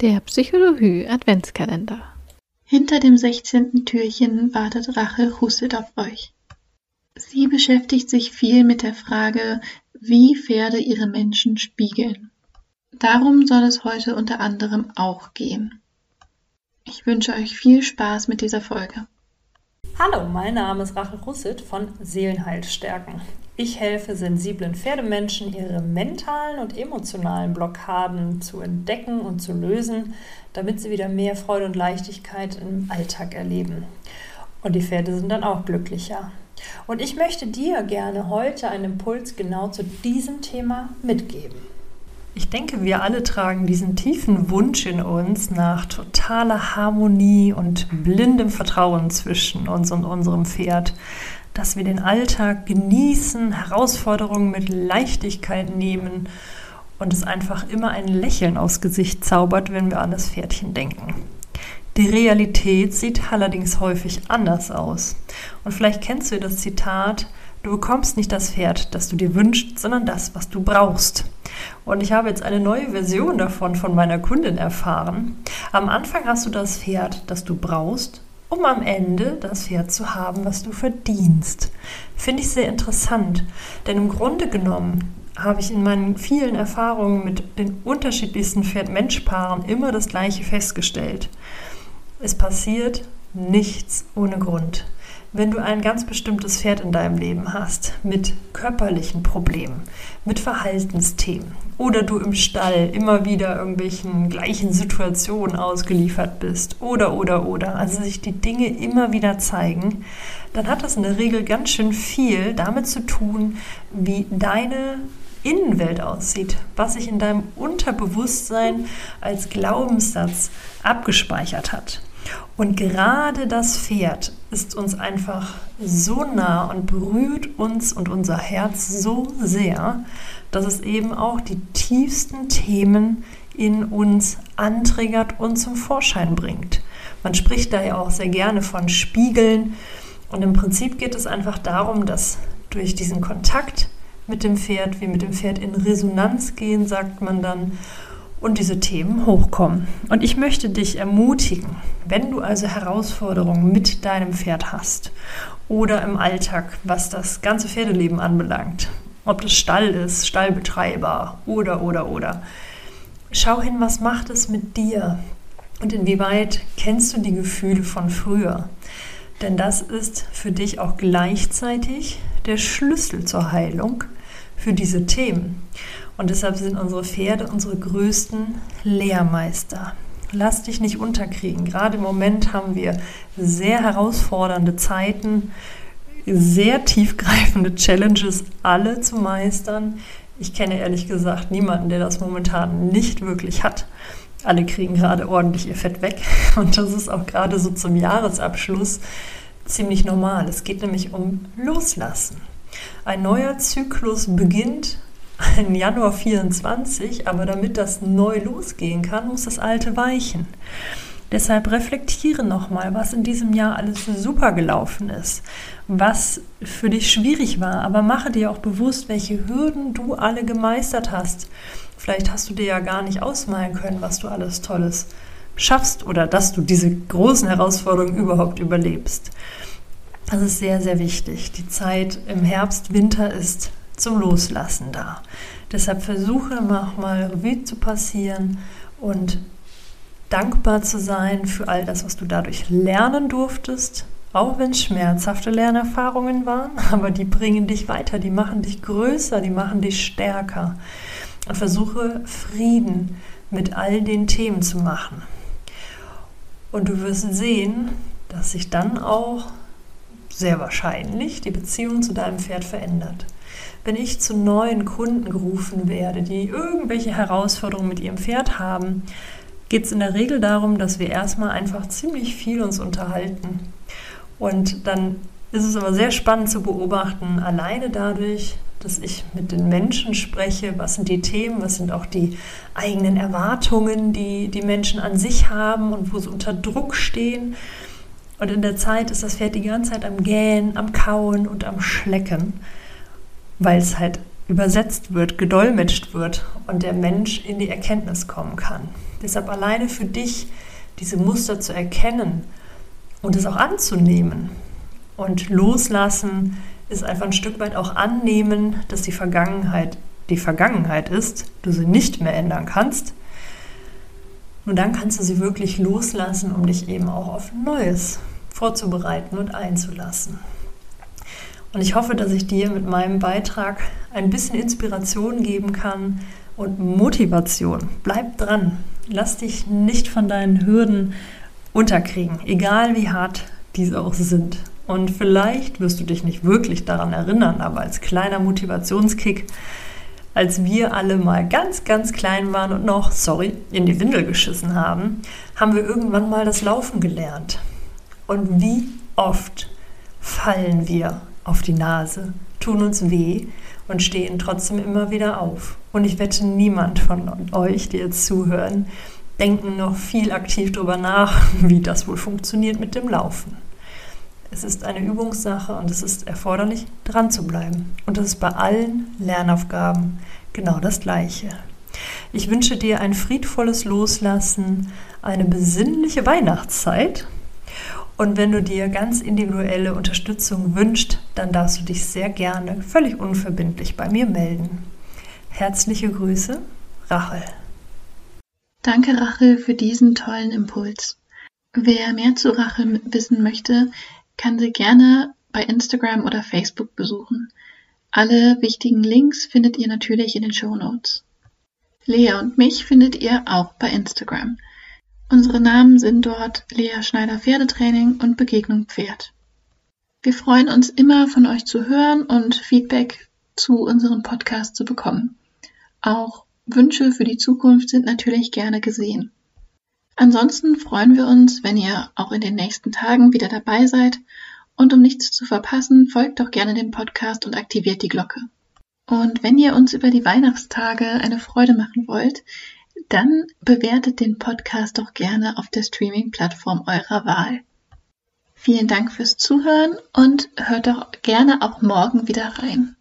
Der Psychologie Adventskalender. Hinter dem 16. Türchen wartet Rache Husset auf euch. Sie beschäftigt sich viel mit der Frage, wie Pferde ihre Menschen spiegeln. Darum soll es heute unter anderem auch gehen. Ich wünsche euch viel Spaß mit dieser Folge. Hallo, mein Name ist Rachel Russit von Seelenheil stärken. Ich helfe sensiblen Pferdemenschen, ihre mentalen und emotionalen Blockaden zu entdecken und zu lösen, damit sie wieder mehr Freude und Leichtigkeit im Alltag erleben. Und die Pferde sind dann auch glücklicher. Und ich möchte dir gerne heute einen Impuls genau zu diesem Thema mitgeben. Ich denke, wir alle tragen diesen tiefen Wunsch in uns nach totaler Harmonie und blindem Vertrauen zwischen uns und unserem Pferd, dass wir den Alltag genießen, Herausforderungen mit Leichtigkeit nehmen und es einfach immer ein Lächeln aufs Gesicht zaubert, wenn wir an das Pferdchen denken. Die Realität sieht allerdings häufig anders aus. Und vielleicht kennst du das Zitat, du bekommst nicht das Pferd, das du dir wünschst, sondern das, was du brauchst. Und ich habe jetzt eine neue Version davon von meiner Kundin erfahren. Am Anfang hast du das Pferd, das du brauchst, um am Ende das Pferd zu haben, was du verdienst. Finde ich sehr interessant, denn im Grunde genommen habe ich in meinen vielen Erfahrungen mit den unterschiedlichsten Pferd-Mensch-Paaren immer das Gleiche festgestellt. Es passiert nichts ohne Grund wenn du ein ganz bestimmtes Pferd in deinem Leben hast, mit körperlichen Problemen, mit Verhaltensthemen oder du im Stall immer wieder irgendwelchen gleichen Situationen ausgeliefert bist oder oder oder, also sich die Dinge immer wieder zeigen, dann hat das in der Regel ganz schön viel damit zu tun, wie deine Innenwelt aussieht, was sich in deinem Unterbewusstsein als Glaubenssatz abgespeichert hat. Und gerade das Pferd ist uns einfach so nah und berührt uns und unser Herz so sehr, dass es eben auch die tiefsten Themen in uns antriggert und zum Vorschein bringt. Man spricht da ja auch sehr gerne von Spiegeln. Und im Prinzip geht es einfach darum, dass durch diesen Kontakt mit dem Pferd, wir mit dem Pferd in Resonanz gehen, sagt man dann, und diese Themen hochkommen. Und ich möchte dich ermutigen, wenn du also Herausforderungen mit deinem Pferd hast oder im Alltag, was das ganze Pferdeleben anbelangt, ob das Stall ist, Stallbetreiber oder oder oder, schau hin, was macht es mit dir und inwieweit kennst du die Gefühle von früher. Denn das ist für dich auch gleichzeitig der Schlüssel zur Heilung für diese Themen. Und deshalb sind unsere Pferde unsere größten Lehrmeister. Lass dich nicht unterkriegen. Gerade im Moment haben wir sehr herausfordernde Zeiten, sehr tiefgreifende Challenges, alle zu meistern. Ich kenne ehrlich gesagt niemanden, der das momentan nicht wirklich hat. Alle kriegen gerade ordentlich ihr Fett weg. Und das ist auch gerade so zum Jahresabschluss ziemlich normal. Es geht nämlich um Loslassen. Ein neuer Zyklus beginnt im Januar 24, aber damit das neu losgehen kann, muss das alte weichen. Deshalb reflektiere nochmal, was in diesem Jahr alles super gelaufen ist, was für dich schwierig war, aber mache dir auch bewusst, welche Hürden du alle gemeistert hast. Vielleicht hast du dir ja gar nicht ausmalen können, was du alles Tolles schaffst oder dass du diese großen Herausforderungen überhaupt überlebst. Das ist sehr, sehr wichtig. Die Zeit im Herbst, Winter ist zum Loslassen da. Deshalb versuche mal Revue zu passieren und dankbar zu sein für all das, was du dadurch lernen durftest, auch wenn es schmerzhafte Lernerfahrungen waren, aber die bringen dich weiter, die machen dich größer, die machen dich stärker. Und versuche Frieden mit all den Themen zu machen. Und du wirst sehen, dass sich dann auch sehr wahrscheinlich die Beziehung zu deinem Pferd verändert wenn ich zu neuen Kunden gerufen werde, die irgendwelche Herausforderungen mit ihrem Pferd haben, geht es in der Regel darum, dass wir erstmal einfach ziemlich viel uns unterhalten. Und dann ist es aber sehr spannend zu beobachten, alleine dadurch, dass ich mit den Menschen spreche, was sind die Themen, was sind auch die eigenen Erwartungen, die die Menschen an sich haben und wo sie unter Druck stehen. Und in der Zeit ist das Pferd die ganze Zeit am Gähnen, am Kauen und am Schlecken weil es halt übersetzt wird, gedolmetscht wird und der Mensch in die Erkenntnis kommen kann. Deshalb alleine für dich diese Muster zu erkennen und es auch anzunehmen und loslassen ist einfach ein Stück weit auch annehmen, dass die Vergangenheit die Vergangenheit ist, du sie nicht mehr ändern kannst. Und dann kannst du sie wirklich loslassen, um dich eben auch auf Neues vorzubereiten und einzulassen. Und ich hoffe, dass ich dir mit meinem Beitrag ein bisschen Inspiration geben kann und Motivation. Bleib dran. Lass dich nicht von deinen Hürden unterkriegen, egal wie hart diese auch sind. Und vielleicht wirst du dich nicht wirklich daran erinnern, aber als kleiner Motivationskick, als wir alle mal ganz, ganz klein waren und noch, sorry, in die Windel geschissen haben, haben wir irgendwann mal das Laufen gelernt. Und wie oft fallen wir auf die Nase, tun uns weh und stehen trotzdem immer wieder auf. Und ich wette, niemand von euch, die jetzt zuhören, denken noch viel aktiv darüber nach, wie das wohl funktioniert mit dem Laufen. Es ist eine Übungssache und es ist erforderlich, dran zu bleiben. Und das ist bei allen Lernaufgaben genau das Gleiche. Ich wünsche dir ein friedvolles Loslassen, eine besinnliche Weihnachtszeit. Und wenn du dir ganz individuelle Unterstützung wünschst, dann darfst du dich sehr gerne völlig unverbindlich bei mir melden. Herzliche Grüße, Rachel. Danke, Rachel, für diesen tollen Impuls. Wer mehr zu Rachel wissen möchte, kann sie gerne bei Instagram oder Facebook besuchen. Alle wichtigen Links findet ihr natürlich in den Show Notes. Lea und mich findet ihr auch bei Instagram. Unsere Namen sind dort Lea Schneider Pferdetraining und Begegnung Pferd. Wir freuen uns immer von euch zu hören und Feedback zu unserem Podcast zu bekommen. Auch Wünsche für die Zukunft sind natürlich gerne gesehen. Ansonsten freuen wir uns, wenn ihr auch in den nächsten Tagen wieder dabei seid. Und um nichts zu verpassen, folgt doch gerne dem Podcast und aktiviert die Glocke. Und wenn ihr uns über die Weihnachtstage eine Freude machen wollt, dann bewertet den Podcast doch gerne auf der Streaming-Plattform eurer Wahl. Vielen Dank fürs Zuhören und hört doch gerne auch morgen wieder rein.